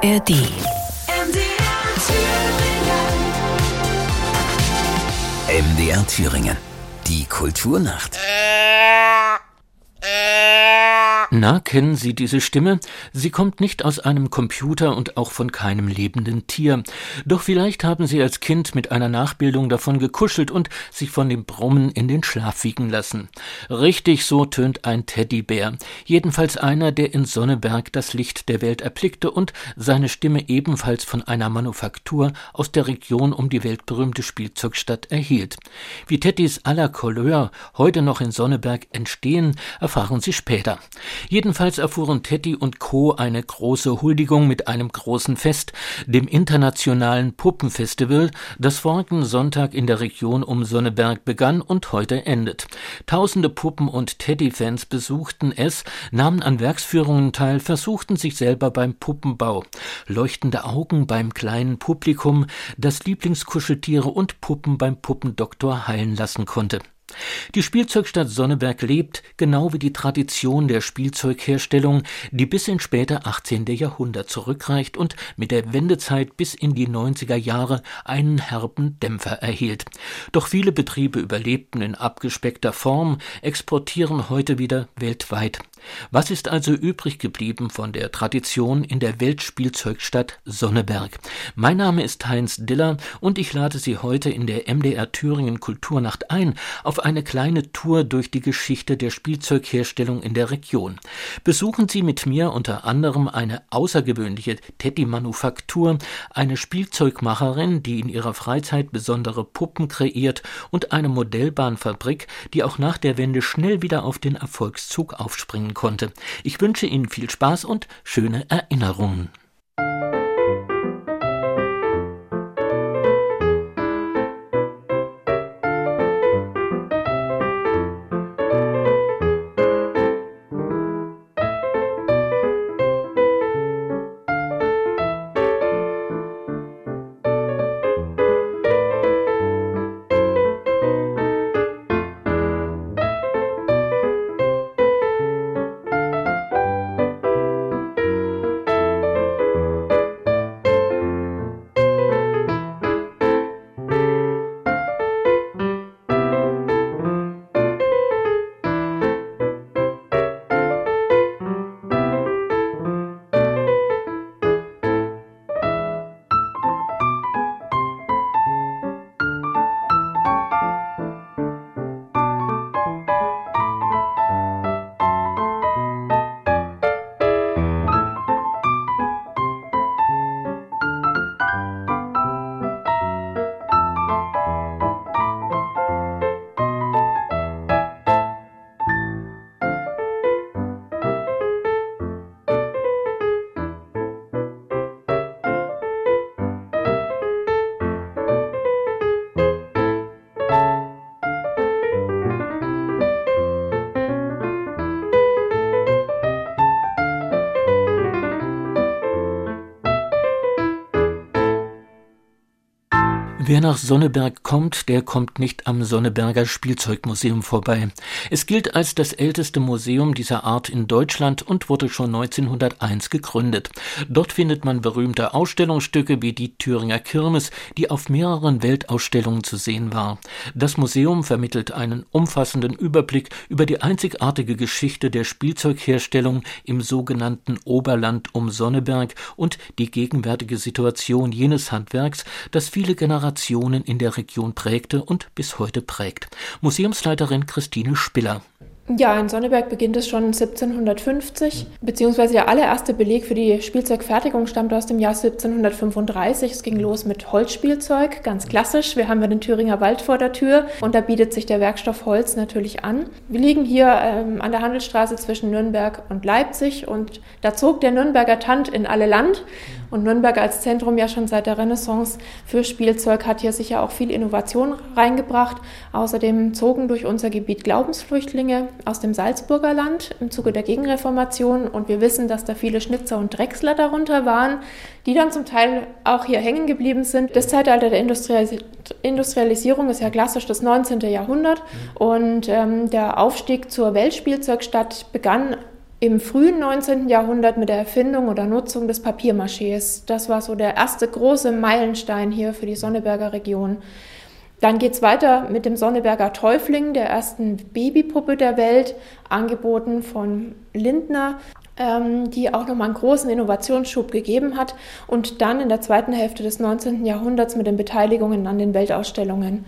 ARD. MDR Thüringen. Die Kulturnacht. Na, kennen Sie diese Stimme? Sie kommt nicht aus einem Computer und auch von keinem lebenden Tier. Doch vielleicht haben Sie als Kind mit einer Nachbildung davon gekuschelt und sich von dem Brummen in den Schlaf wiegen lassen. Richtig so tönt ein Teddybär. Jedenfalls einer, der in Sonneberg das Licht der Welt erblickte und seine Stimme ebenfalls von einer Manufaktur aus der Region um die weltberühmte Spielzeugstadt erhielt. Wie Teddys à la Couleur heute noch in Sonneberg entstehen, erfahren Sie später. Jedenfalls erfuhren Teddy und Co. eine große Huldigung mit einem großen Fest, dem internationalen Puppenfestival, das vorigen Sonntag in der Region um Sonneberg begann und heute endet. Tausende Puppen- und Teddy-Fans besuchten es, nahmen an Werksführungen teil, versuchten sich selber beim Puppenbau. Leuchtende Augen beim kleinen Publikum, das Lieblingskuscheltiere und Puppen beim Puppendoktor heilen lassen konnte. Die Spielzeugstadt Sonneberg lebt, genau wie die Tradition der Spielzeugherstellung, die bis ins späte 18. Jahrhundert zurückreicht und mit der Wendezeit bis in die 90er Jahre einen herben Dämpfer erhielt. Doch viele Betriebe überlebten in abgespeckter Form, exportieren heute wieder weltweit. Was ist also übrig geblieben von der Tradition in der Weltspielzeugstadt Sonneberg? Mein Name ist Heinz Diller und ich lade Sie heute in der MDR Thüringen Kulturnacht ein auf eine kleine Tour durch die Geschichte der Spielzeugherstellung in der Region. Besuchen Sie mit mir unter anderem eine außergewöhnliche Teddy-Manufaktur, eine Spielzeugmacherin, die in ihrer Freizeit besondere Puppen kreiert und eine Modellbahnfabrik, die auch nach der Wende schnell wieder auf den Erfolgszug aufspringen konnte. Ich wünsche Ihnen viel Spaß und schöne Erinnerungen. Wer nach Sonneberg kommt, der kommt nicht am Sonneberger Spielzeugmuseum vorbei. Es gilt als das älteste Museum dieser Art in Deutschland und wurde schon 1901 gegründet. Dort findet man berühmte Ausstellungsstücke wie die Thüringer Kirmes, die auf mehreren Weltausstellungen zu sehen war. Das Museum vermittelt einen umfassenden Überblick über die einzigartige Geschichte der Spielzeugherstellung im sogenannten Oberland um Sonneberg und die gegenwärtige Situation jenes Handwerks, das viele Generationen Generationen in der Region prägte und bis heute prägt. Museumsleiterin Christine Spiller. Ja, in Sonneberg beginnt es schon 1750, beziehungsweise der allererste Beleg für die Spielzeugfertigung stammt aus dem Jahr 1735. Es ging los mit Holzspielzeug, ganz klassisch. Wir haben ja den Thüringer Wald vor der Tür und da bietet sich der Werkstoff Holz natürlich an. Wir liegen hier ähm, an der Handelsstraße zwischen Nürnberg und Leipzig und da zog der Nürnberger Tant in alle Land. Und Nürnberg als Zentrum ja schon seit der Renaissance für Spielzeug hat hier sicher auch viel Innovation reingebracht. Außerdem zogen durch unser Gebiet Glaubensflüchtlinge aus dem Salzburger Land im Zuge der Gegenreformation und wir wissen, dass da viele Schnitzer und Drechsler darunter waren, die dann zum Teil auch hier hängen geblieben sind. Das Zeitalter der Industrialisierung ist ja klassisch das 19. Jahrhundert und ähm, der Aufstieg zur Weltspielzeugstadt begann im frühen 19. Jahrhundert mit der Erfindung oder Nutzung des Papiermachés. Das war so der erste große Meilenstein hier für die Sonneberger Region. Dann geht es weiter mit dem Sonneberger Täufling, der ersten Babypuppe der Welt, angeboten von Lindner, ähm, die auch nochmal einen großen Innovationsschub gegeben hat. Und dann in der zweiten Hälfte des 19. Jahrhunderts mit den Beteiligungen an den Weltausstellungen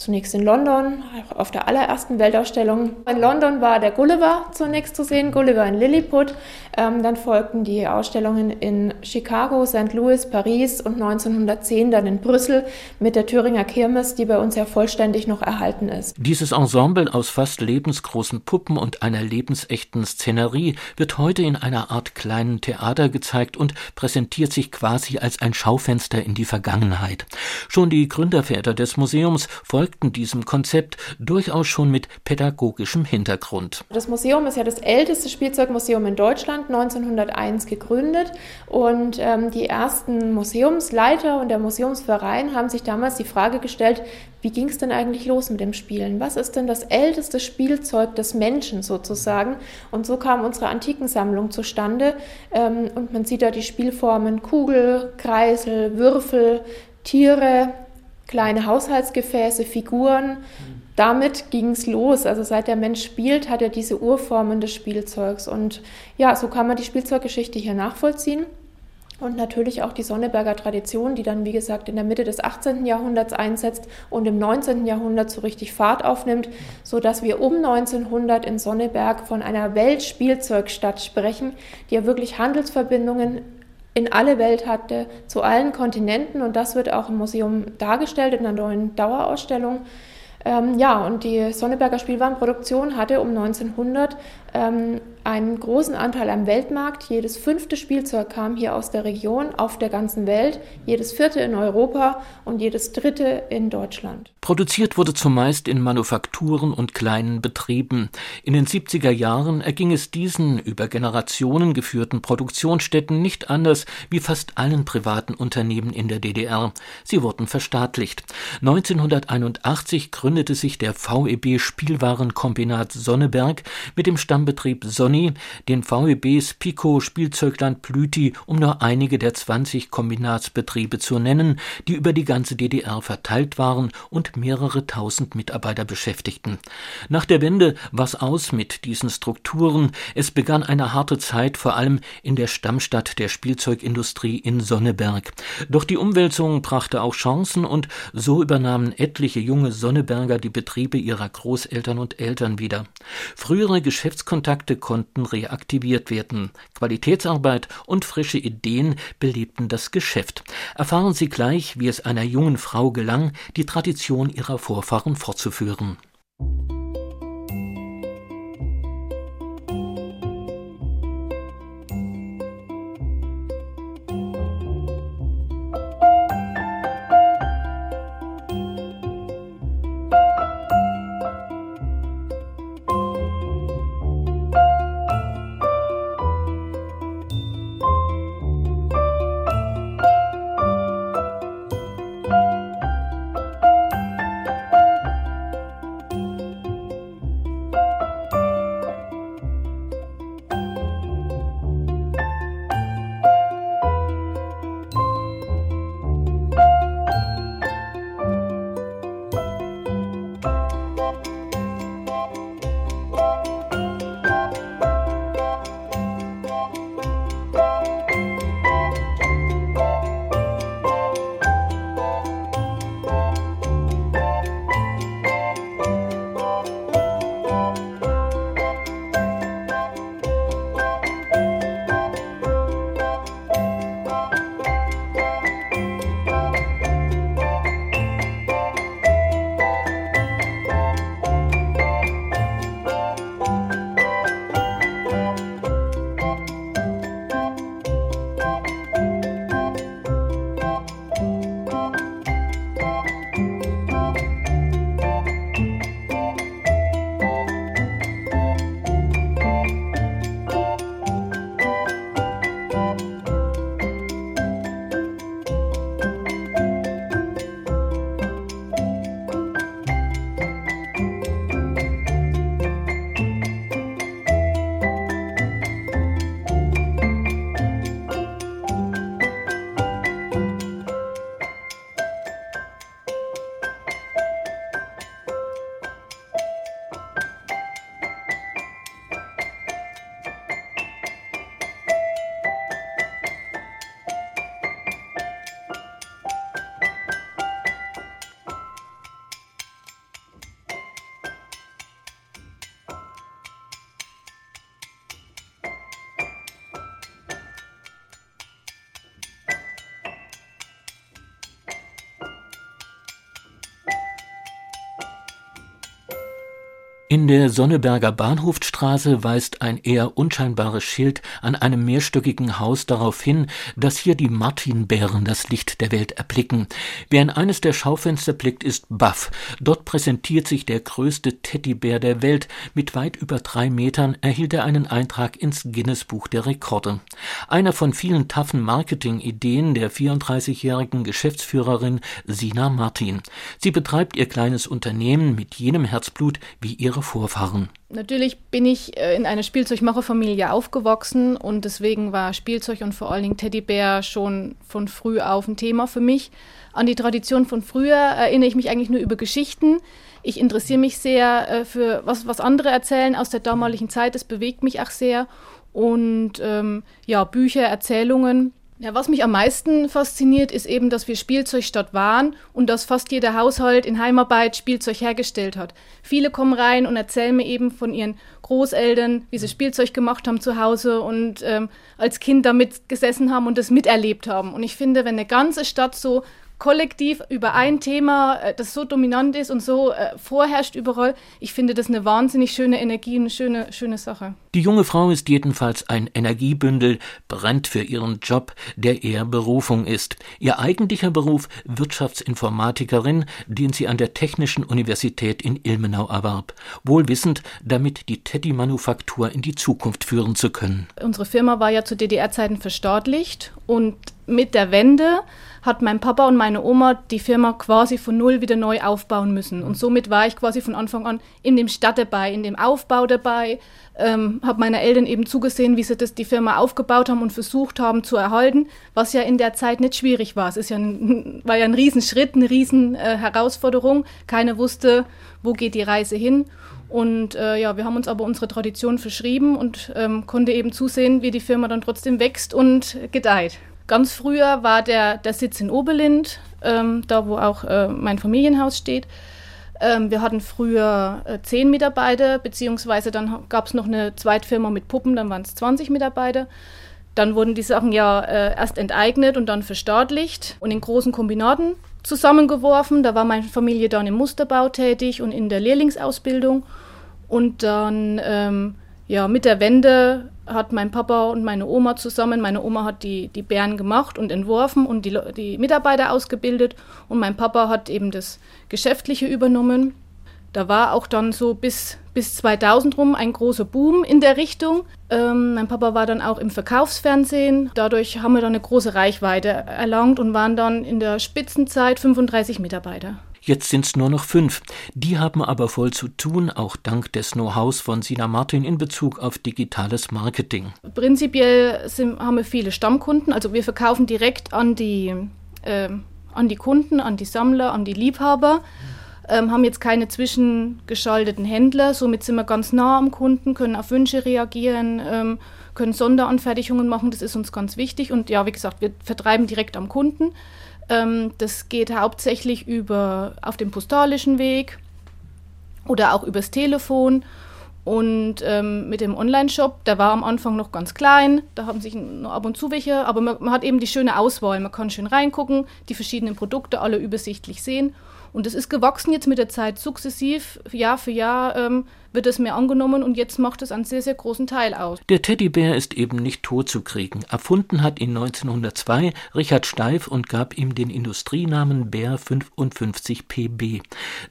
Zunächst in London, auf der allerersten Weltausstellung. In London war der Gulliver zunächst zu sehen, Gulliver in Lilliput. Ähm, dann folgten die Ausstellungen in Chicago, St. Louis, Paris und 1910 dann in Brüssel mit der Thüringer Kirmes, die bei uns ja vollständig noch erhalten ist. Dieses Ensemble aus fast lebensgroßen Puppen und einer lebensechten Szenerie wird heute in einer Art kleinen Theater gezeigt und präsentiert sich quasi als ein Schaufenster in die Vergangenheit. Schon die Gründerväter des Museums folgten folgten diesem Konzept durchaus schon mit pädagogischem Hintergrund. Das Museum ist ja das älteste Spielzeugmuseum in Deutschland, 1901 gegründet. Und ähm, die ersten Museumsleiter und der Museumsverein haben sich damals die Frage gestellt, wie ging es denn eigentlich los mit dem Spielen? Was ist denn das älteste Spielzeug des Menschen sozusagen? Und so kam unsere Antikensammlung zustande. Ähm, und man sieht da die Spielformen Kugel, Kreisel, Würfel, Tiere, kleine Haushaltsgefäße, Figuren. Damit ging es los. Also seit der Mensch spielt, hat er diese Urformen des Spielzeugs. Und ja, so kann man die Spielzeuggeschichte hier nachvollziehen. Und natürlich auch die Sonneberger Tradition, die dann, wie gesagt, in der Mitte des 18. Jahrhunderts einsetzt und im 19. Jahrhundert so richtig Fahrt aufnimmt, sodass wir um 1900 in Sonneberg von einer Weltspielzeugstadt sprechen, die ja wirklich Handelsverbindungen in alle Welt hatte, zu allen Kontinenten. Und das wird auch im Museum dargestellt in einer neuen Dauerausstellung. Ähm, ja, und die Sonneberger Spielwarenproduktion hatte um 1900 ähm, einen großen Anteil am Weltmarkt. Jedes fünfte Spielzeug kam hier aus der Region auf der ganzen Welt, jedes vierte in Europa und jedes dritte in Deutschland. Produziert wurde zumeist in Manufakturen und kleinen Betrieben. In den 70er Jahren erging es diesen über Generationen geführten Produktionsstätten nicht anders wie fast allen privaten Unternehmen in der DDR. Sie wurden verstaatlicht. 1981 gründete sich der VEB Spielwarenkombinat Sonneberg mit dem Stammbetrieb Sonny, den VEBs Pico Spielzeugland Plüti, um nur einige der 20 Kombinatsbetriebe zu nennen, die über die ganze DDR verteilt waren und mehrere tausend Mitarbeiter beschäftigten. Nach der Wende war's aus mit diesen Strukturen. Es begann eine harte Zeit, vor allem in der Stammstadt der Spielzeugindustrie in Sonneberg. Doch die Umwälzung brachte auch Chancen und so übernahmen etliche junge Sonneberger die Betriebe ihrer Großeltern und Eltern wieder. Frühere Geschäftskontakte konnten reaktiviert werden. Qualitätsarbeit und frische Ideen belebten das Geschäft. Erfahren Sie gleich, wie es einer jungen Frau gelang, die Tradition ihrer Vorfahren fortzuführen. In der Sonneberger Bahnhofstraße weist ein eher unscheinbares Schild an einem mehrstöckigen Haus darauf hin, dass hier die Martinbären das Licht der Welt erblicken. Wer in eines der Schaufenster blickt, ist baff. Dort präsentiert sich der größte Teddybär der Welt. Mit weit über drei Metern erhielt er einen Eintrag ins Guinness-Buch der Rekorde. Einer von vielen taffen Marketing-Ideen der 34-jährigen Geschäftsführerin Sina Martin. Sie betreibt ihr kleines Unternehmen mit jenem Herzblut wie ihre ihre Vorfahren? Natürlich bin ich äh, in einer Spielzeugmacherfamilie aufgewachsen und deswegen war Spielzeug und vor allen Dingen Teddybär schon von früh auf ein Thema für mich. An die Tradition von früher erinnere ich mich eigentlich nur über Geschichten. Ich interessiere mich sehr äh, für was, was andere erzählen aus der damaligen Zeit. Das bewegt mich auch sehr. Und ähm, ja, Bücher, Erzählungen ja, was mich am meisten fasziniert, ist eben, dass wir Spielzeugstadt waren und dass fast jeder Haushalt in Heimarbeit Spielzeug hergestellt hat. Viele kommen rein und erzählen mir eben von ihren Großeltern, wie sie Spielzeug gemacht haben zu Hause und ähm, als Kind damit gesessen haben und das miterlebt haben. Und ich finde, wenn eine ganze Stadt so kollektiv über ein Thema, äh, das so dominant ist und so äh, vorherrscht überall. Ich finde das eine wahnsinnig schöne Energie, eine schöne, schöne Sache. Die junge Frau ist jedenfalls ein Energiebündel, brennt für ihren Job, der eher Berufung ist. Ihr eigentlicher Beruf Wirtschaftsinformatikerin, den sie an der Technischen Universität in Ilmenau erwarb. Wohl wissend, damit die Teddy-Manufaktur in die Zukunft führen zu können. Unsere Firma war ja zu DDR-Zeiten verstaatlicht und mit der Wende hat mein Papa und meine Oma die Firma quasi von null wieder neu aufbauen müssen. Und somit war ich quasi von Anfang an in dem Stadt dabei, in dem Aufbau dabei, ähm, habe meine Eltern eben zugesehen, wie sie das, die Firma aufgebaut haben und versucht haben zu erhalten, was ja in der Zeit nicht schwierig war. Es ist ja ein, war ja ein Riesenschritt, eine riesen äh. Keiner wusste, wo geht die Reise hin. Und äh, ja, wir haben uns aber unsere Tradition verschrieben und ähm, konnte eben zusehen, wie die Firma dann trotzdem wächst und gedeiht. Ganz früher war der, der Sitz in Oberlind, ähm, da wo auch äh, mein Familienhaus steht. Ähm, wir hatten früher äh, zehn Mitarbeiter, beziehungsweise dann gab es noch eine Zweitfirma mit Puppen, dann waren es 20 Mitarbeiter. Dann wurden die Sachen ja äh, erst enteignet und dann verstaatlicht und in großen Kombinaten zusammengeworfen. Da war meine Familie dann im Musterbau tätig und in der Lehrlingsausbildung. Und dann ähm, ja, mit der Wende hat mein Papa und meine Oma zusammen, meine Oma hat die, die Bären gemacht und entworfen und die, die Mitarbeiter ausgebildet und mein Papa hat eben das Geschäftliche übernommen. Da war auch dann so bis, bis 2000 rum ein großer Boom in der Richtung. Ähm, mein Papa war dann auch im Verkaufsfernsehen. Dadurch haben wir dann eine große Reichweite erlangt und waren dann in der Spitzenzeit 35 Mitarbeiter. Jetzt sind's nur noch fünf. Die haben aber voll zu tun, auch dank des Know-hows von Sina Martin in Bezug auf digitales Marketing. Prinzipiell sind, haben wir viele Stammkunden. Also wir verkaufen direkt an die, äh, an die Kunden, an die Sammler, an die Liebhaber. Ähm, haben jetzt keine zwischengeschalteten Händler. Somit sind wir ganz nah am Kunden, können auf Wünsche reagieren, ähm, können Sonderanfertigungen machen. Das ist uns ganz wichtig. Und ja, wie gesagt, wir vertreiben direkt am Kunden. Ähm, das geht hauptsächlich über auf dem postalischen Weg oder auch übers Telefon. Und ähm, mit dem Online-Shop, der war am Anfang noch ganz klein, da haben sich nur ab und zu welche, aber man, man, hat eben die schöne Auswahl. Man kann schön reingucken, die verschiedenen Produkte alle übersichtlich sehen. Und es ist gewachsen jetzt mit der Zeit sukzessiv, Jahr für Jahr. Ähm, wird es mehr angenommen und jetzt macht es einen sehr, sehr großen Teil aus. Der Teddybär ist eben nicht tot zu kriegen. Erfunden hat ihn 1902 Richard Steif und gab ihm den Industrienamen Bär 55 PB.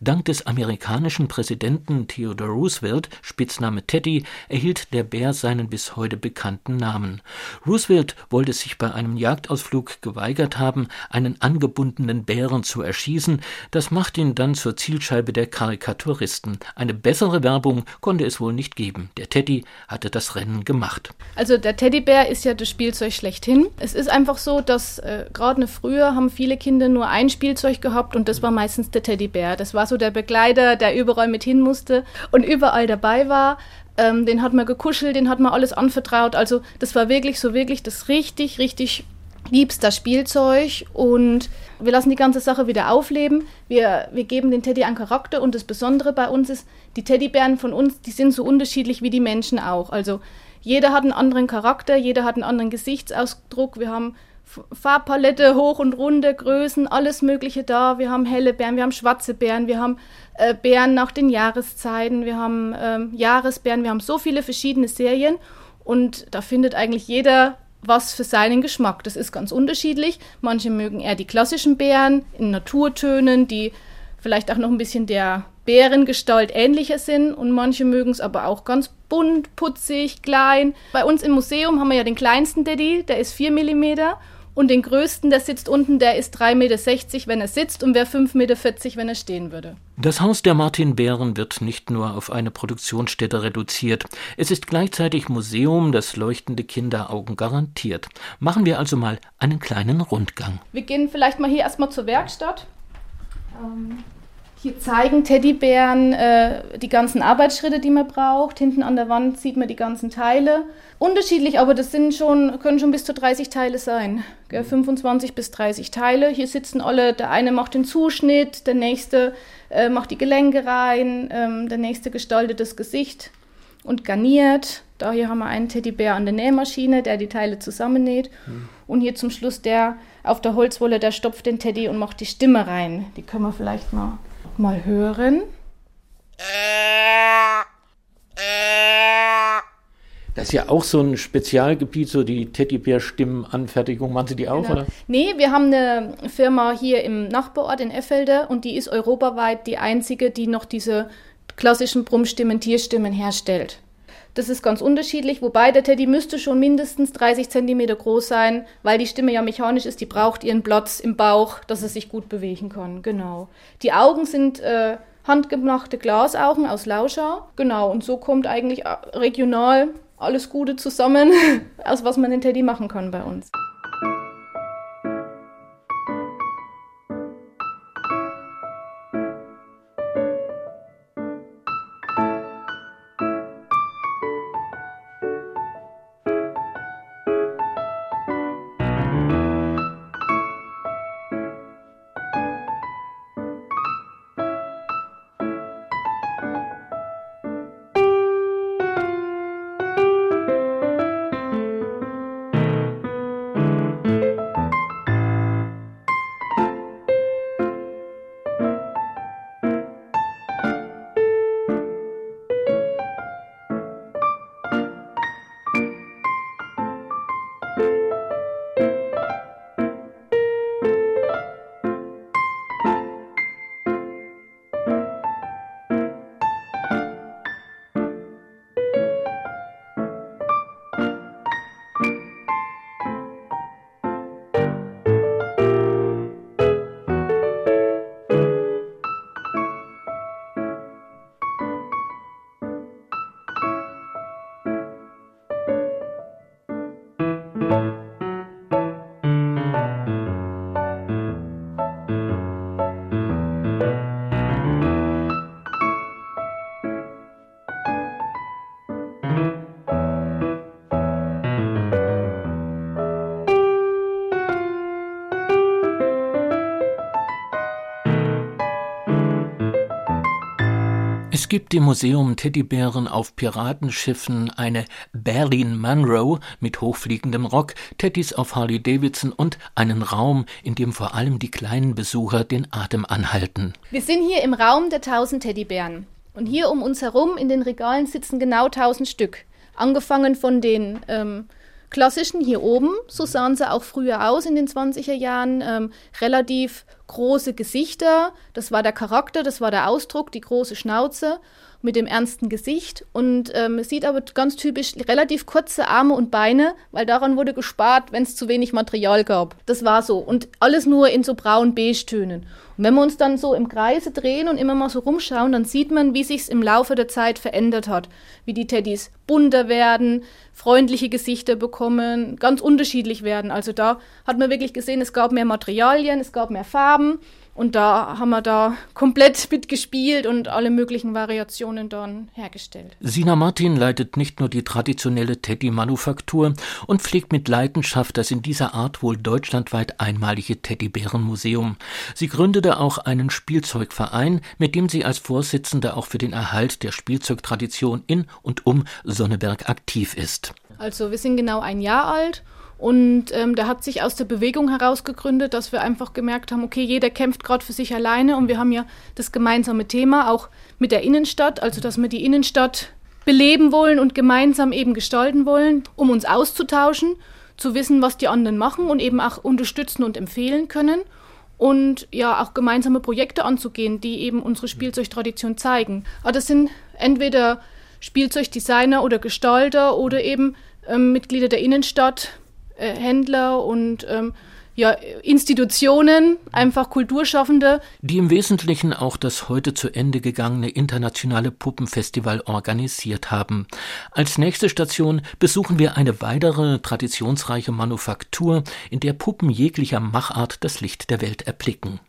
Dank des amerikanischen Präsidenten Theodore Roosevelt, Spitzname Teddy, erhielt der Bär seinen bis heute bekannten Namen. Roosevelt wollte sich bei einem Jagdausflug geweigert haben, einen angebundenen Bären zu erschießen. Das macht ihn dann zur Zielscheibe der Karikaturisten. Eine bessere Werbung Werbung konnte es wohl nicht geben. Der Teddy hatte das Rennen gemacht. Also der Teddybär ist ja das Spielzeug schlechthin. Es ist einfach so, dass äh, gerade früher haben viele Kinder nur ein Spielzeug gehabt und das war meistens der Teddybär. Das war so der Begleiter, der überall mit hin musste und überall dabei war. Ähm, den hat man gekuschelt, den hat man alles anvertraut. Also das war wirklich so wirklich das richtig, richtig liebster Spielzeug und wir lassen die ganze Sache wieder aufleben. Wir, wir geben den Teddy einen Charakter und das Besondere bei uns ist, die Teddybären von uns, die sind so unterschiedlich wie die Menschen auch. Also jeder hat einen anderen Charakter, jeder hat einen anderen Gesichtsausdruck. Wir haben Farbpalette hoch und runde, Größen, alles Mögliche da. Wir haben helle Bären, wir haben schwarze Bären, wir haben äh, Bären nach den Jahreszeiten, wir haben ähm, Jahresbären, wir haben so viele verschiedene Serien und da findet eigentlich jeder was für seinen Geschmack. Das ist ganz unterschiedlich. Manche mögen eher die klassischen Bären in Naturtönen, die vielleicht auch noch ein bisschen der Bärengestalt ähnlicher sind und manche mögen es aber auch ganz bunt, putzig, klein. Bei uns im Museum haben wir ja den kleinsten Daddy, der ist 4 mm und den größten, der sitzt unten, der ist 3,60 Meter, wenn er sitzt und wäre 5,40 Meter, wenn er stehen würde. Das Haus der Martin Bären wird nicht nur auf eine Produktionsstätte reduziert. Es ist gleichzeitig Museum, das leuchtende Kinderaugen garantiert. Machen wir also mal einen kleinen Rundgang. Wir gehen vielleicht mal hier erstmal zur Werkstatt. Ähm hier zeigen Teddybären äh, die ganzen Arbeitsschritte, die man braucht. Hinten an der Wand sieht man die ganzen Teile. Unterschiedlich, aber das sind schon, können schon bis zu 30 Teile sein. Gell? 25 bis 30 Teile. Hier sitzen alle, der eine macht den Zuschnitt, der nächste äh, macht die Gelenke rein, ähm, der nächste gestaltet das Gesicht und garniert. Da hier haben wir einen Teddybär an der Nähmaschine, der die Teile zusammennäht. Mhm. Und hier zum Schluss der auf der Holzwolle, der stopft den Teddy und macht die Stimme rein. Die können wir vielleicht mal mal hören. Das ist ja auch so ein Spezialgebiet, so die Teddybär-Stimmenanfertigung. Machen Sie die auch, genau. oder? Nee, wir haben eine Firma hier im Nachbarort in Effelde und die ist europaweit die einzige, die noch diese klassischen Brummstimmen, Tierstimmen herstellt. Das ist ganz unterschiedlich, wobei der Teddy müsste schon mindestens 30 cm groß sein, weil die Stimme ja mechanisch ist, die braucht ihren Platz im Bauch, dass er sich gut bewegen kann. Genau. Die Augen sind äh, handgemachte Glasaugen aus Lauscher. Genau, und so kommt eigentlich äh, regional alles Gute zusammen, aus was man den Teddy machen kann bei uns. Es gibt im Museum Teddybären auf Piratenschiffen eine Berlin Monroe mit hochfliegendem Rock, Teddys auf Harley Davidson und einen Raum, in dem vor allem die kleinen Besucher den Atem anhalten. Wir sind hier im Raum der tausend Teddybären. Und hier um uns herum in den Regalen sitzen genau tausend Stück. Angefangen von den ähm, klassischen hier oben, so sahen sie auch früher aus in den 20er Jahren, ähm, relativ große Gesichter, das war der Charakter, das war der Ausdruck, die große Schnauze mit dem ernsten Gesicht und ähm, sieht aber ganz typisch relativ kurze Arme und Beine, weil daran wurde gespart, wenn es zu wenig Material gab. Das war so und alles nur in so braun-beige-Tönen. Und wenn wir uns dann so im Kreise drehen und immer mal so rumschauen, dann sieht man, wie sich's im Laufe der Zeit verändert hat, wie die Teddys bunter werden, freundliche Gesichter bekommen, ganz unterschiedlich werden. Also da hat man wirklich gesehen, es gab mehr Materialien, es gab mehr Farben und da haben wir da komplett mitgespielt und alle möglichen Variationen dann hergestellt. Sina Martin leitet nicht nur die traditionelle Teddy-Manufaktur und pflegt mit Leidenschaft das in dieser Art wohl deutschlandweit einmalige Teddybärenmuseum. Sie gründete auch einen Spielzeugverein, mit dem sie als Vorsitzende auch für den Erhalt der Spielzeugtradition in und um Sonneberg aktiv ist. Also wir sind genau ein Jahr alt Und ähm, da hat sich aus der Bewegung heraus gegründet, dass wir einfach gemerkt haben, okay, jeder kämpft gerade für sich alleine und wir haben ja das gemeinsame Thema auch mit der Innenstadt, also dass wir die Innenstadt beleben wollen und gemeinsam eben gestalten wollen, um uns auszutauschen, zu wissen, was die anderen machen und eben auch unterstützen und empfehlen können und ja auch gemeinsame Projekte anzugehen, die eben unsere Spielzeugtradition zeigen. Aber das sind entweder Spielzeugdesigner oder Gestalter oder eben ähm, Mitglieder der Innenstadt, äh, Händler und ähm, ja, Institutionen, einfach Kulturschaffende. Die im Wesentlichen auch das heute zu Ende gegangene internationale Puppenfestival organisiert haben. Als nächste Station besuchen wir eine weitere traditionsreiche Manufaktur, in der Puppen jeglicher Machart das Licht der Welt erblicken.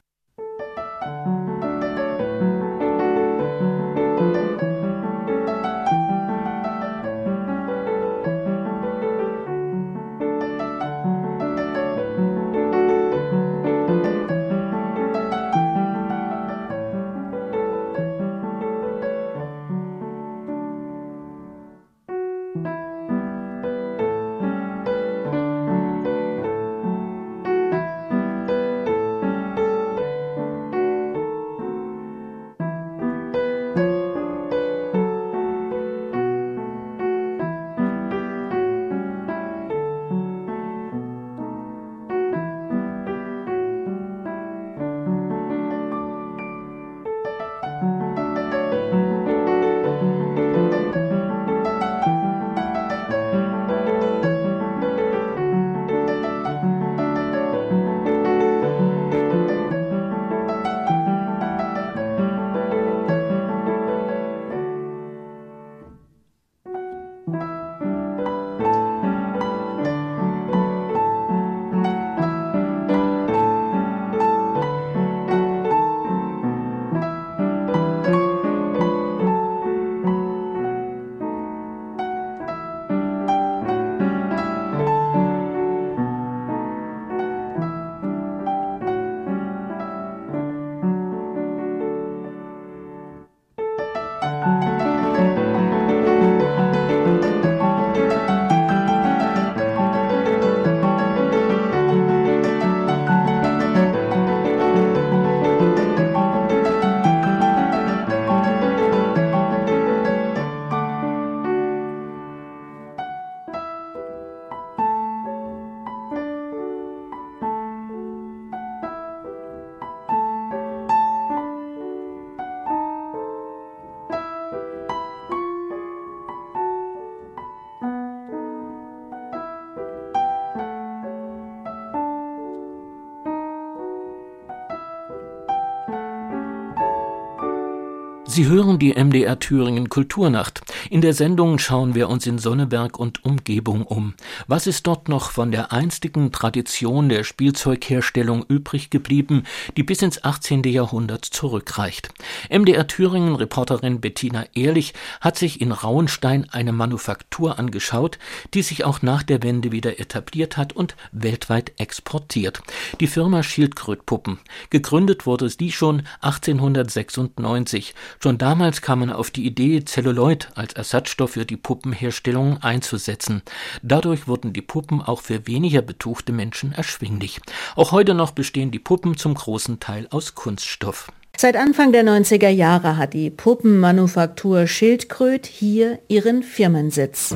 Sie hören die MDR Thüringen Kulturnacht. In der Sendung schauen wir uns in Sonneberg und Umgebung um. Was ist dort noch von der einstigen Tradition der Spielzeugherstellung übrig geblieben, die bis ins 18. Jahrhundert zurückreicht? MDR Thüringen Reporterin Bettina Ehrlich hat sich in Rauenstein eine Manufaktur angeschaut, die sich auch nach der Wende wieder etabliert hat und weltweit exportiert. Die Firma Schildkrötpuppen. Gegründet wurde sie schon 1896. Schon damals kam man auf die Idee, Zelluloid als Ersatzstoff für die Puppenherstellung einzusetzen. Dadurch wurden die Puppen auch für weniger betuchte Menschen erschwinglich. Auch heute noch bestehen die Puppen zum großen Teil aus Kunststoff. Seit Anfang der 90er Jahre hat die Puppenmanufaktur Schildkröt hier ihren Firmensitz.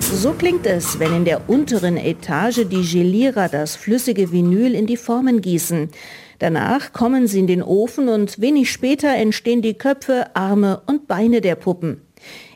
So klingt es, wenn in der unteren Etage die Gelierer das flüssige Vinyl in die Formen gießen. Danach kommen sie in den Ofen und wenig später entstehen die Köpfe, Arme und Beine der Puppen.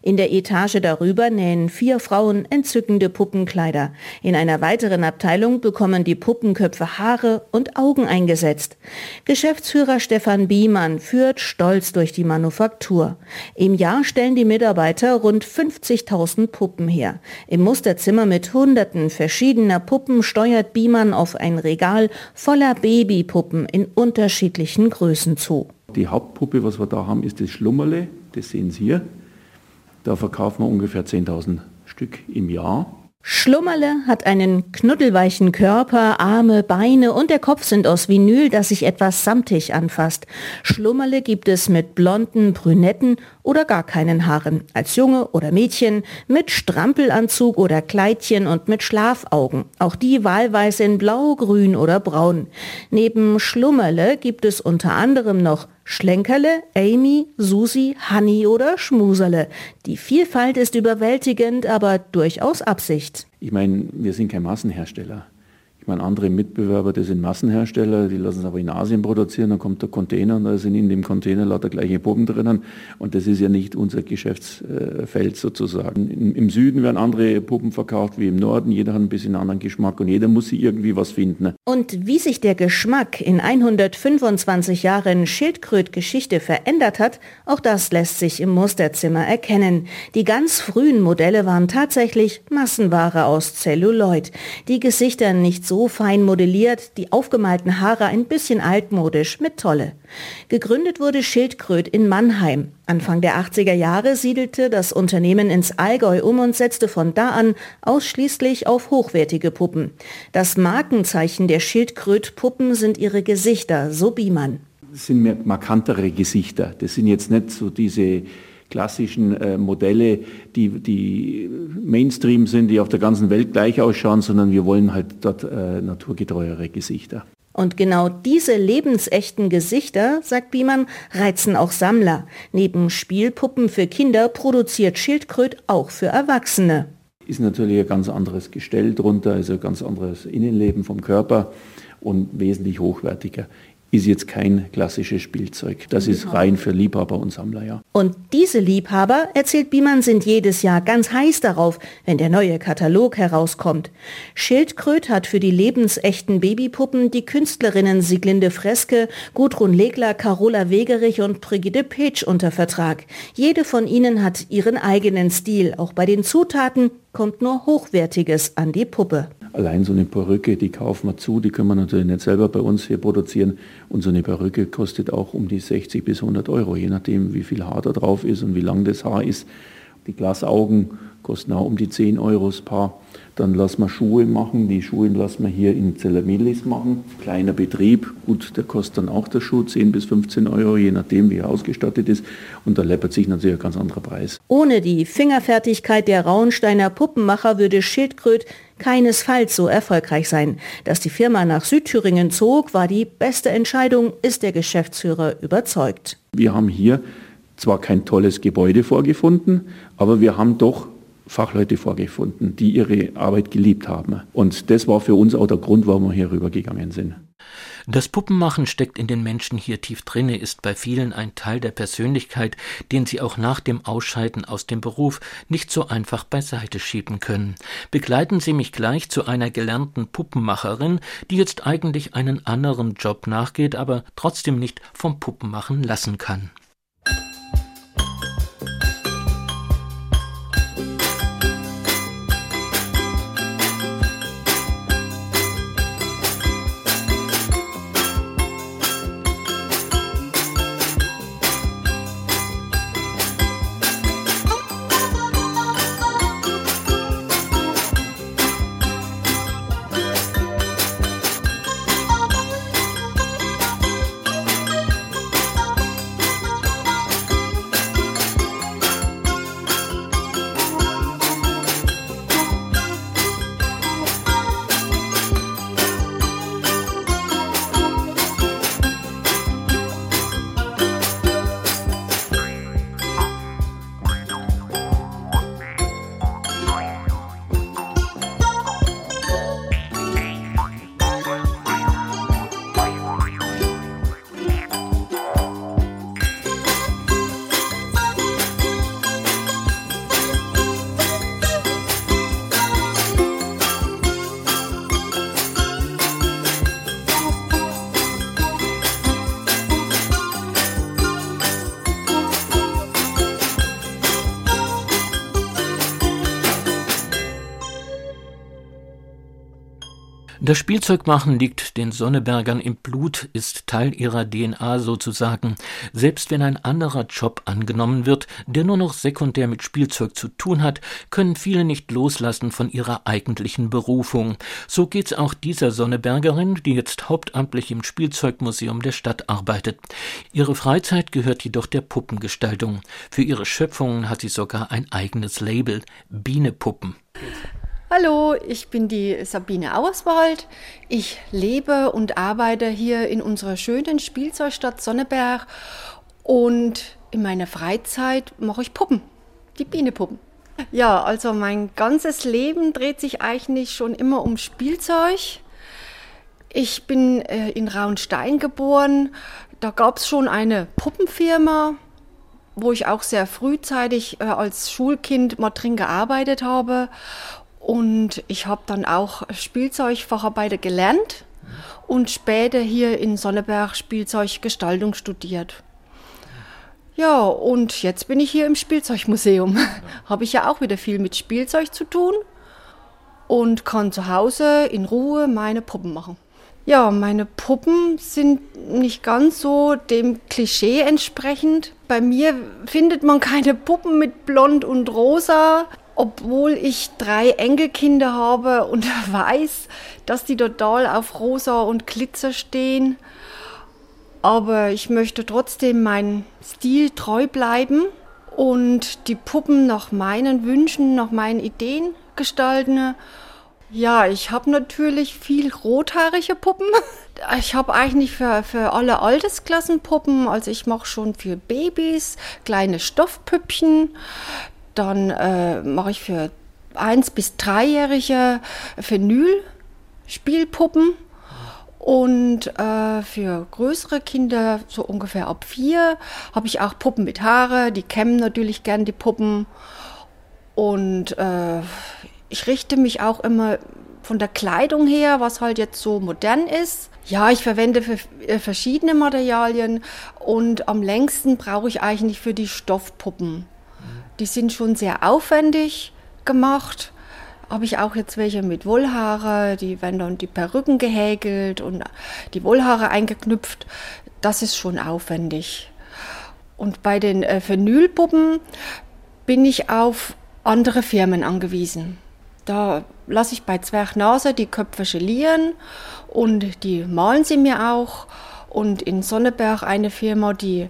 In der Etage darüber nähen vier Frauen entzückende Puppenkleider. In einer weiteren Abteilung bekommen die Puppenköpfe Haare und Augen eingesetzt. Geschäftsführer Stefan Biemann führt stolz durch die Manufaktur. Im Jahr stellen die Mitarbeiter rund 50.000 Puppen her. Im Musterzimmer mit hunderten verschiedener Puppen steuert Biemann auf ein Regal voller Babypuppen in unterschiedlichen Größen zu. Die Hauptpuppe, was wir da haben, ist das Schlummerle. Das sehen Sie hier. Da verkaufen wir ungefähr 10.000 Stück im Jahr. Schlummerle hat einen knuddelweichen Körper, Arme, Beine und der Kopf sind aus Vinyl, das sich etwas samtig anfasst. Schlummerle gibt es mit blonden, brünetten oder gar keinen Haaren, als Junge oder Mädchen, mit Strampelanzug oder Kleidchen und mit Schlafaugen. Auch die wahlweise in Blau, Grün oder Braun. Neben Schlummerle gibt es unter anderem noch Schlenkerle, Amy, Susi, Hanni oder Schmuserle. Die Vielfalt ist überwältigend, aber durchaus Absicht. Ich meine, wir sind kein Massenhersteller. Meine, andere Mitbewerber, das sind Massenhersteller, die lassen es aber in Asien produzieren, dann kommt der Container und da sind in dem Container lauter gleiche Puppen drinnen und das ist ja nicht unser Geschäftsfeld sozusagen. Im Süden werden andere Puppen verkauft wie im Norden, jeder hat ein bisschen anderen Geschmack und jeder muss sich irgendwie was finden. Und wie sich der Geschmack in 125 Jahren Schildkröt-Geschichte verändert hat, auch das lässt sich im Musterzimmer erkennen. Die ganz frühen Modelle waren tatsächlich Massenware aus Celluloid. Die Gesichter nicht so fein modelliert, die aufgemalten Haare ein bisschen altmodisch mit Tolle. Gegründet wurde Schildkröt in Mannheim. Anfang der 80er Jahre siedelte das Unternehmen ins Allgäu um und setzte von da an ausschließlich auf hochwertige Puppen. Das Markenzeichen der Schildkröt-Puppen sind ihre Gesichter, so Biemann. Das sind mehr markantere Gesichter. Das sind jetzt nicht so diese klassischen äh, Modelle, die, die Mainstream sind, die auf der ganzen Welt gleich ausschauen, sondern wir wollen halt dort äh, naturgetreuere Gesichter. Und genau diese lebensechten Gesichter, sagt Biemann, reizen auch Sammler. Neben Spielpuppen für Kinder produziert Schildkröt auch für Erwachsene. Ist natürlich ein ganz anderes Gestell drunter, also ein ganz anderes Innenleben vom Körper und wesentlich hochwertiger ist jetzt kein klassisches Spielzeug. Das ist rein für Liebhaber und Sammler, ja. Und diese Liebhaber, erzählt Biemann, sind jedes Jahr ganz heiß darauf, wenn der neue Katalog herauskommt. Schildkröt hat für die lebensechten Babypuppen die Künstlerinnen Sieglinde Freske, Gudrun Legler, Carola Wegerich und Brigitte Petsch unter Vertrag. Jede von ihnen hat ihren eigenen Stil. Auch bei den Zutaten kommt nur Hochwertiges an die Puppe. Allein so eine Perücke, die kaufen wir zu, die können wir natürlich nicht selber bei uns hier produzieren. Und so eine Perücke kostet auch um die 60 bis 100 Euro, je nachdem, wie viel Haar da drauf ist und wie lang das Haar ist. Die Glasaugen kosten auch um die 10 Euro das Paar. Dann lassen wir Schuhe machen. Die Schuhe lassen wir hier in Zellamelis machen. Kleiner Betrieb, gut, der kostet dann auch der Schuh 10 bis 15 Euro, je nachdem, wie er ausgestattet ist. Und da läppert sich natürlich ein ganz anderer Preis. Ohne die Fingerfertigkeit der Rauensteiner Puppenmacher würde Schildkröt keinesfalls so erfolgreich sein. Dass die Firma nach Südthüringen zog, war die beste Entscheidung, ist der Geschäftsführer überzeugt. Wir haben hier zwar kein tolles Gebäude vorgefunden, aber wir haben doch Fachleute vorgefunden, die ihre Arbeit geliebt haben. Und das war für uns auch der Grund, warum wir hier rübergegangen sind. Das Puppenmachen steckt in den Menschen hier tief drinne, ist bei vielen ein Teil der Persönlichkeit, den sie auch nach dem Ausscheiden aus dem Beruf nicht so einfach beiseite schieben können. Begleiten Sie mich gleich zu einer gelernten Puppenmacherin, die jetzt eigentlich einen anderen Job nachgeht, aber trotzdem nicht vom Puppenmachen lassen kann. Das Spielzeugmachen liegt den Sonnebergern im Blut, ist Teil ihrer DNA sozusagen. Selbst wenn ein anderer Job angenommen wird, der nur noch sekundär mit Spielzeug zu tun hat, können viele nicht loslassen von ihrer eigentlichen Berufung. So geht's auch dieser Sonnebergerin, die jetzt hauptamtlich im Spielzeugmuseum der Stadt arbeitet. Ihre Freizeit gehört jedoch der Puppengestaltung. Für ihre Schöpfungen hat sie sogar ein eigenes Label, Bienepuppen. Hallo, ich bin die Sabine Auerswald. Ich lebe und arbeite hier in unserer schönen Spielzeugstadt Sonneberg und in meiner Freizeit mache ich Puppen, die Bienepuppen. Ja, also mein ganzes Leben dreht sich eigentlich schon immer um Spielzeug. Ich bin äh, in Raunstein geboren. Da gab es schon eine Puppenfirma, wo ich auch sehr frühzeitig äh, als Schulkind mal drin gearbeitet habe. Und ich habe dann auch Spielzeugfacharbeiter gelernt und später hier in Sonneberg Spielzeuggestaltung studiert. Ja, und jetzt bin ich hier im Spielzeugmuseum. habe ich ja auch wieder viel mit Spielzeug zu tun und kann zu Hause in Ruhe meine Puppen machen. Ja, meine Puppen sind nicht ganz so dem Klischee entsprechend. Bei mir findet man keine Puppen mit blond und rosa obwohl ich drei Enkelkinder habe und weiß, dass die total auf Rosa und Glitzer stehen. Aber ich möchte trotzdem meinem Stil treu bleiben und die Puppen nach meinen Wünschen, nach meinen Ideen gestalten. Ja, ich habe natürlich viel rothaarige Puppen. Ich habe eigentlich für, für alle Altersklassen Puppen. Also ich mache schon für Babys kleine Stoffpüppchen. Dann äh, mache ich für eins bis dreijährige Phenyl-Spielpuppen. Und äh, für größere Kinder, so ungefähr ab vier, habe ich auch Puppen mit Haare. Die kämmen natürlich gern die Puppen. Und äh, ich richte mich auch immer von der Kleidung her, was halt jetzt so modern ist. Ja, ich verwende äh, verschiedene Materialien und am längsten brauche ich eigentlich für die Stoffpuppen. Die sind schon sehr aufwendig gemacht. Habe ich auch jetzt welche mit Wollhaare, die werden dann die Perücken gehäkelt und die Wollhaare eingeknüpft. Das ist schon aufwendig. Und bei den äh, Phenylpuppen bin ich auf andere Firmen angewiesen. Da lasse ich bei Zwergnase die Köpfe gelieren und die malen sie mir auch. Und in Sonneberg eine Firma, die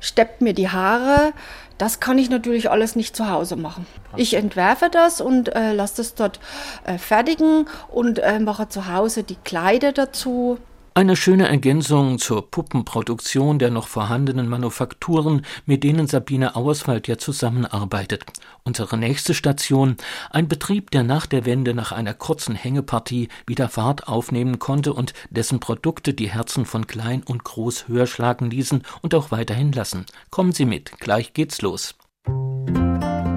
steppt mir die Haare das kann ich natürlich alles nicht zu Hause machen. Ich entwerfe das und äh, lasse das dort äh, fertigen und äh, mache zu Hause die Kleider dazu. Eine schöne Ergänzung zur Puppenproduktion der noch vorhandenen Manufakturen, mit denen Sabine Auerswald ja zusammenarbeitet. Unsere nächste Station, ein Betrieb, der nach der Wende nach einer kurzen Hängepartie wieder Fahrt aufnehmen konnte und dessen Produkte die Herzen von klein und groß höher schlagen ließen und auch weiterhin lassen. Kommen Sie mit, gleich geht's los. Na,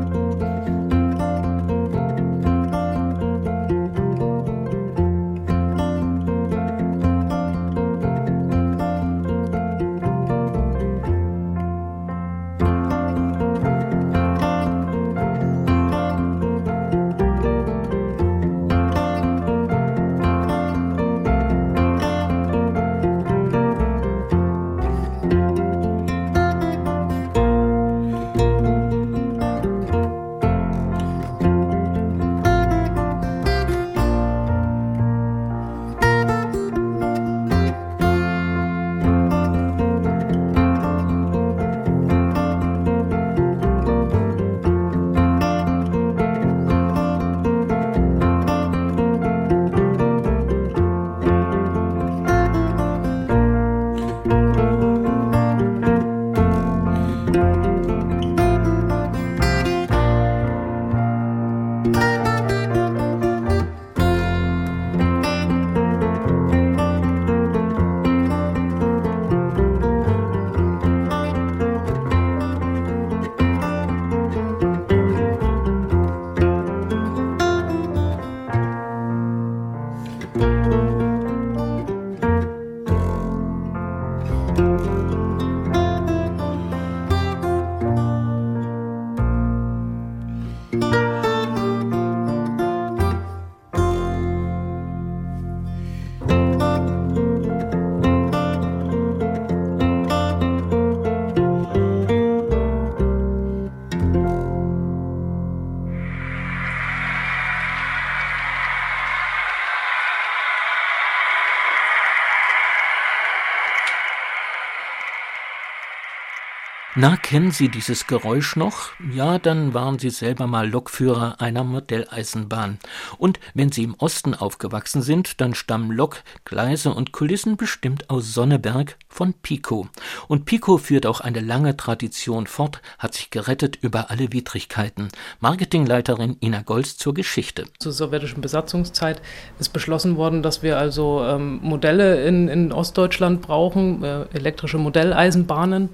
kennen Sie dieses Geräusch noch? Ja, dann waren Sie selber mal Lokführer einer Modelleisenbahn. Und wenn Sie im Osten aufgewachsen sind, dann stammen Lok, Gleise und Kulissen bestimmt aus Sonneberg von Pico. Und Pico führt auch eine lange Tradition fort, hat sich gerettet über alle Widrigkeiten. Marketingleiterin Ina Golz zur Geschichte. Zur sowjetischen Besatzungszeit ist beschlossen worden, dass wir also ähm, Modelle in, in Ostdeutschland brauchen, äh, elektrische Modelleisenbahnen.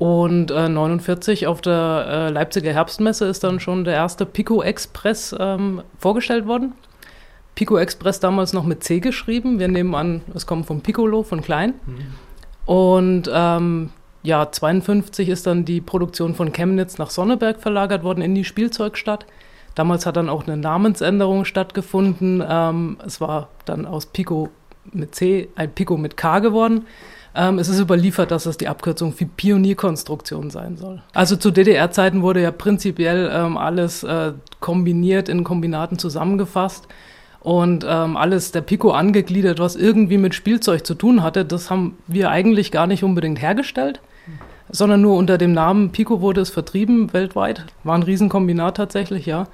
Und äh, 49 auf der äh, Leipziger Herbstmesse ist dann schon der erste Pico Express ähm, vorgestellt worden. Pico Express damals noch mit C geschrieben. Wir nehmen an, es kommt vom Piccolo, von Klein. Mhm. Und ähm, ja, 52 ist dann die Produktion von Chemnitz nach Sonneberg verlagert worden in die Spielzeugstadt. Damals hat dann auch eine Namensänderung stattgefunden. Ähm, es war dann aus Pico mit C ein Pico mit K geworden. Ähm, es ist überliefert, dass es die Abkürzung für Pionierkonstruktion sein soll. Also zu DDR-Zeiten wurde ja prinzipiell ähm, alles äh, kombiniert in Kombinaten zusammengefasst und ähm, alles der Pico angegliedert, was irgendwie mit Spielzeug zu tun hatte. Das haben wir eigentlich gar nicht unbedingt hergestellt, sondern nur unter dem Namen Pico wurde es vertrieben weltweit. War ein Riesenkombinat tatsächlich, ja.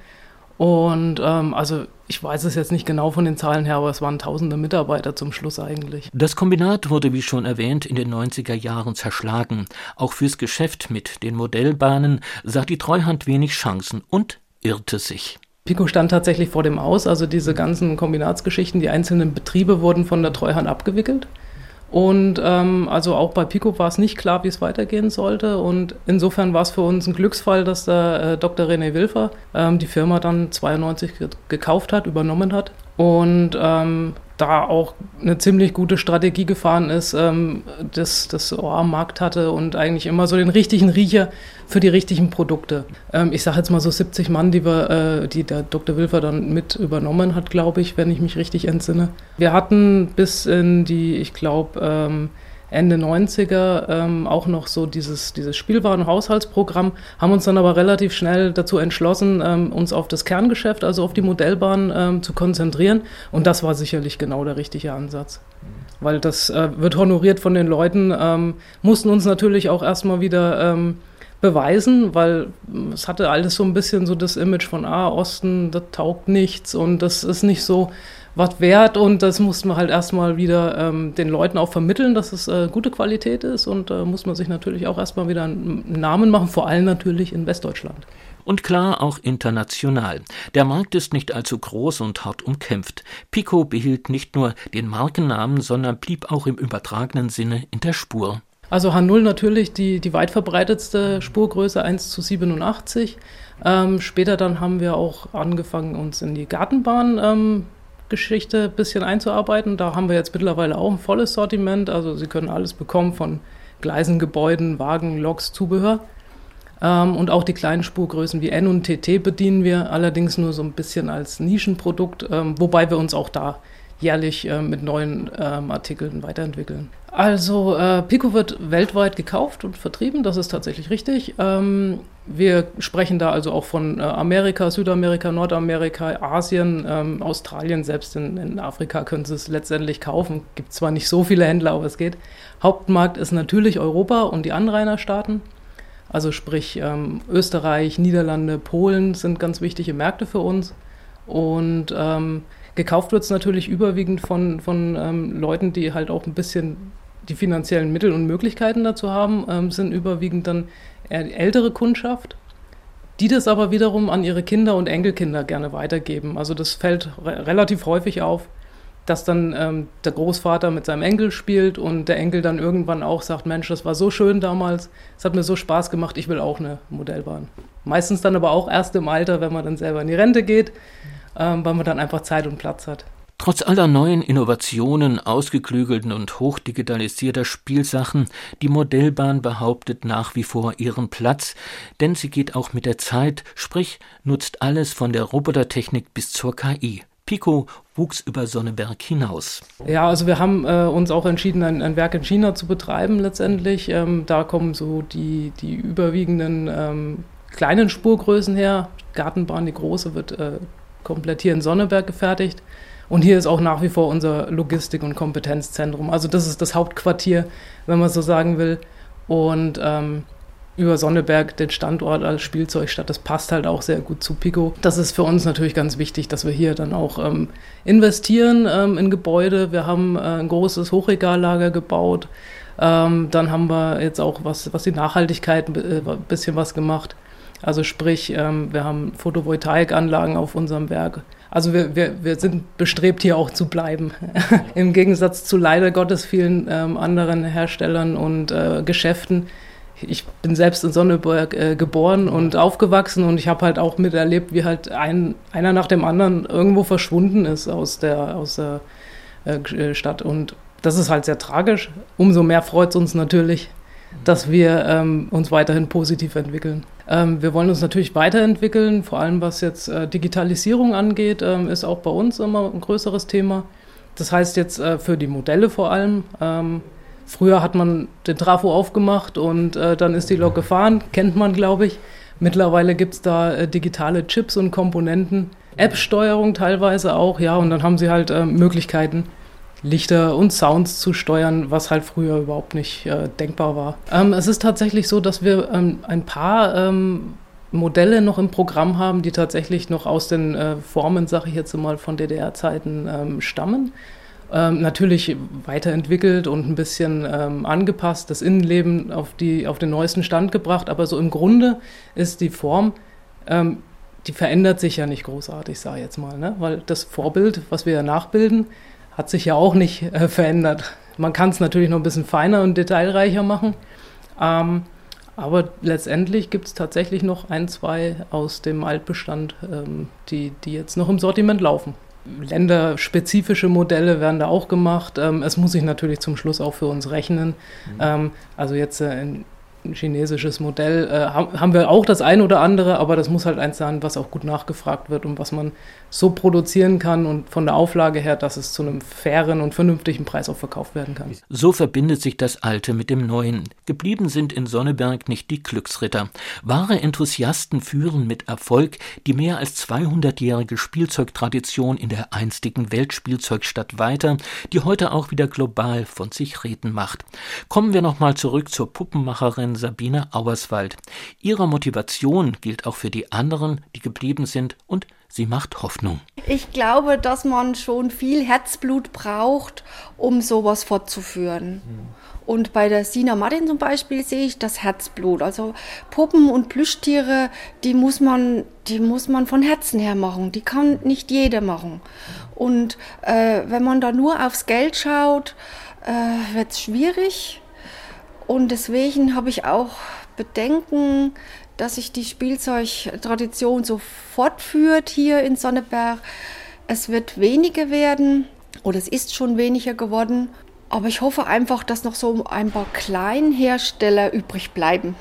Und ähm, also ich weiß es jetzt nicht genau von den Zahlen her, aber es waren tausende Mitarbeiter zum Schluss eigentlich. Das Kombinat wurde, wie schon erwähnt, in den 90er Jahren zerschlagen. Auch fürs Geschäft mit den Modellbahnen sah die Treuhand wenig Chancen und irrte sich. Pico stand tatsächlich vor dem Aus, also diese ganzen Kombinatsgeschichten, die einzelnen Betriebe wurden von der Treuhand abgewickelt. Und ähm, also auch bei Pico war es nicht klar, wie es weitergehen sollte. Und insofern war es für uns ein Glücksfall, dass der äh, Dr. René Wilfer ähm, die Firma dann 92 gekauft hat, übernommen hat. Und ähm, da auch eine ziemlich gute Strategie gefahren ist, ähm, das, das Ohr am Markt hatte und eigentlich immer so den richtigen Riecher für die richtigen Produkte. Ähm, ich sage jetzt mal so 70 Mann, die, wir, äh, die der Dr. Wilfer dann mit übernommen hat, glaube ich, wenn ich mich richtig entsinne. Wir hatten bis in die, ich glaube, ähm, Ende 90er ähm, auch noch so dieses, dieses Spielwaren-Haushaltsprogramm, haben uns dann aber relativ schnell dazu entschlossen, ähm, uns auf das Kerngeschäft, also auf die Modellbahn ähm, zu konzentrieren. Und das war sicherlich genau der richtige Ansatz. Weil das äh, wird honoriert von den Leuten, ähm, mussten uns natürlich auch erstmal wieder ähm, beweisen, weil es hatte alles so ein bisschen so das Image von, ah, Osten, das taugt nichts und das ist nicht so was wert und das muss man halt erstmal wieder ähm, den Leuten auch vermitteln, dass es äh, gute Qualität ist und äh, muss man sich natürlich auch erstmal wieder einen Namen machen, vor allem natürlich in Westdeutschland. Und klar auch international. Der Markt ist nicht allzu groß und hart umkämpft. Pico behielt nicht nur den Markennamen, sondern blieb auch im übertragenen Sinne in der Spur. Also H0 natürlich die, die weit verbreitetste Spurgröße 1 zu 87. Ähm, später dann haben wir auch angefangen, uns in die Gartenbahn ähm, Geschichte ein bisschen einzuarbeiten. Da haben wir jetzt mittlerweile auch ein volles Sortiment. Also Sie können alles bekommen von Gleisen, Gebäuden, Wagen, Loks, Zubehör. Ähm, und auch die kleinen Spurgrößen wie N und TT bedienen wir allerdings nur so ein bisschen als Nischenprodukt, ähm, wobei wir uns auch da jährlich äh, mit neuen ähm, Artikeln weiterentwickeln. Also äh, Pico wird weltweit gekauft und vertrieben, das ist tatsächlich richtig. Ähm, wir sprechen da also auch von äh, Amerika, Südamerika, Nordamerika, Asien, ähm, Australien, selbst in, in, Afrika können Sie es letztendlich kaufen. Gibt zwar nicht so viele Händler, aber es geht. Hauptmarkt ist natürlich Europa und die Anrainerstaaten. Also sprich ähm, Österreich, Niederlande, Polen sind ganz wichtige Märkte für uns. Und ähm, gekauft wird es natürlich überwiegend von, von ähm, Leuten, die halt auch ein bisschen die finanziellen Mittel und Möglichkeiten dazu haben, ähm, sind überwiegend dann ältere Kundschaft, die das aber wiederum an ihre Kinder und Enkelkinder gerne weitergeben. Also das fällt re relativ häufig auf, dass dann ähm, der Großvater mit seinem Enkel spielt und der Enkel dann irgendwann auch sagt, Mensch, das war so schön damals, es hat mir so Spaß gemacht, ich will auch eine Modellbahn. Meistens dann aber auch erst im Alter, wenn man dann selber in die Rente geht, weil man dann einfach Zeit und Platz hat. Trotz aller neuen Innovationen, ausgeklügelten und hochdigitalisierter Spielsachen, die Modellbahn behauptet nach wie vor ihren Platz, denn sie geht auch mit der Zeit, sprich nutzt alles von der Robotertechnik bis zur KI. Pico wuchs über Sonneberg hinaus. Ja, also wir haben äh, uns auch entschieden, ein, ein, Werk in China zu betreiben letztendlich. Ähm, da kommen so die, die überwiegenden ähm, kleinen Spurgrößen her. Gartenbahn, die große, wird äh, komplett hier in Sonneberg gefertigt. Und hier ist auch nach wie vor unser Logistik- und Kompetenzzentrum. Also das ist das Hauptquartier, wenn man so sagen will. Und ähm, über Sonneberg den Standort als Spielzeugstadt. Das passt halt auch sehr gut zu Pico. Das ist für uns natürlich ganz wichtig, dass wir hier dann auch ähm, investieren ähm, in Gebäude. Wir haben äh, ein großes Hochregallager gebaut. Ähm, dann haben wir jetzt auch was, was die Nachhaltigkeit äh, ein bisschen was gemacht. Also sprich, ähm, wir haben Photovoltaikanlagen auf unserem Werk. Also wir, wir, wir sind bestrebt, hier auch zu bleiben. Im Gegensatz zu leider Gottes vielen ähm, anderen Herstellern und äh, Geschäften, ich bin selbst in Sonneberg äh, geboren und aufgewachsen und ich habe halt auch miterlebt, wie halt ein, einer nach dem anderen irgendwo verschwunden ist aus der, aus der äh, Stadt. Und das ist halt sehr tragisch. Umso mehr freut es uns natürlich, dass wir ähm, uns weiterhin positiv entwickeln. Ähm, wir wollen uns natürlich weiterentwickeln, vor allem was jetzt äh, Digitalisierung angeht, ähm, ist auch bei uns immer ein größeres Thema. Das heißt jetzt äh, für die Modelle vor allem. Ähm, Früher hat man den Trafo aufgemacht und äh, dann ist die Lok gefahren, kennt man, glaube ich. Mittlerweile gibt es da äh, digitale Chips und Komponenten, App-Steuerung teilweise auch, ja, und dann haben sie halt äh, Möglichkeiten, Lichter und Sounds zu steuern, was halt früher überhaupt nicht äh, denkbar war. Ähm, es ist tatsächlich so, dass wir ähm, ein paar ähm, Modelle noch im Programm haben, die tatsächlich noch aus den äh, Formen, sage ich jetzt mal, von DDR-Zeiten ähm, stammen. Ähm, natürlich weiterentwickelt und ein bisschen ähm, angepasst, das Innenleben auf, die, auf den neuesten Stand gebracht, aber so im Grunde ist die Form, die verändert sich ja nicht großartig, sage ich jetzt mal, ne? weil das Vorbild, was wir ja nachbilden, hat sich ja auch nicht äh, verändert. Man kann es natürlich noch ein bisschen feiner und detailreicher machen, ähm, aber letztendlich gibt es tatsächlich noch ein, zwei aus dem Altbestand, ähm, die, die jetzt noch im Sortiment laufen. Länderspezifische Modelle werden da auch gemacht. Ähm, es muss sich natürlich zum Schluss auch für uns rechnen. Mhm. Ähm, also jetzt äh, in ein chinesisches Modell äh, haben wir auch das ein oder andere, aber das muss halt eins sein, was auch gut nachgefragt wird und was man so produzieren kann und von der Auflage her, dass es zu einem fairen und vernünftigen Preis auch verkauft werden kann. So verbindet sich das Alte mit dem Neuen. Geblieben sind in Sonneberg nicht die Glücksritter. Wahre Enthusiasten führen mit Erfolg die mehr als 200-jährige Spielzeugtradition in der einstigen Weltspielzeugstadt weiter, die heute auch wieder global von sich reden macht. Kommen wir nochmal zurück zur Puppenmacherin Sabine Auerswald. Ihre Motivation gilt auch für die anderen, die geblieben sind und sie macht Hoffnung. Ich glaube, dass man schon viel Herzblut braucht, um sowas fortzuführen. Mhm. Und bei der Sina Martin zum Beispiel sehe ich das Herzblut. Also Puppen und Plüschtiere, die muss man, die muss man von Herzen her machen. Die kann nicht jeder machen. Und äh, wenn man da nur aufs Geld schaut, äh, wird es schwierig. Und deswegen habe ich auch Bedenken, dass sich die Spielzeugtradition so fortführt hier in Sonneberg. Es wird weniger werden oder es ist schon weniger geworden. Aber ich hoffe einfach, dass noch so ein paar Kleinhersteller übrig bleiben.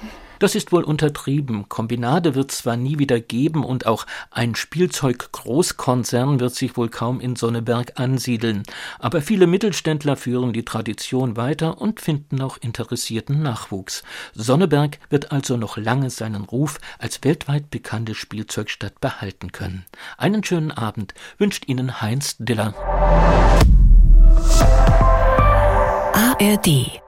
Das ist wohl untertrieben. Kombinate wird zwar nie wieder geben und auch ein Spielzeug-Großkonzern wird sich wohl kaum in Sonneberg ansiedeln. Aber viele Mittelständler führen die Tradition weiter und finden auch interessierten Nachwuchs. Sonneberg wird also noch lange seinen Ruf als weltweit bekannte Spielzeugstadt behalten können. Einen schönen Abend wünscht Ihnen Heinz Diller. ARD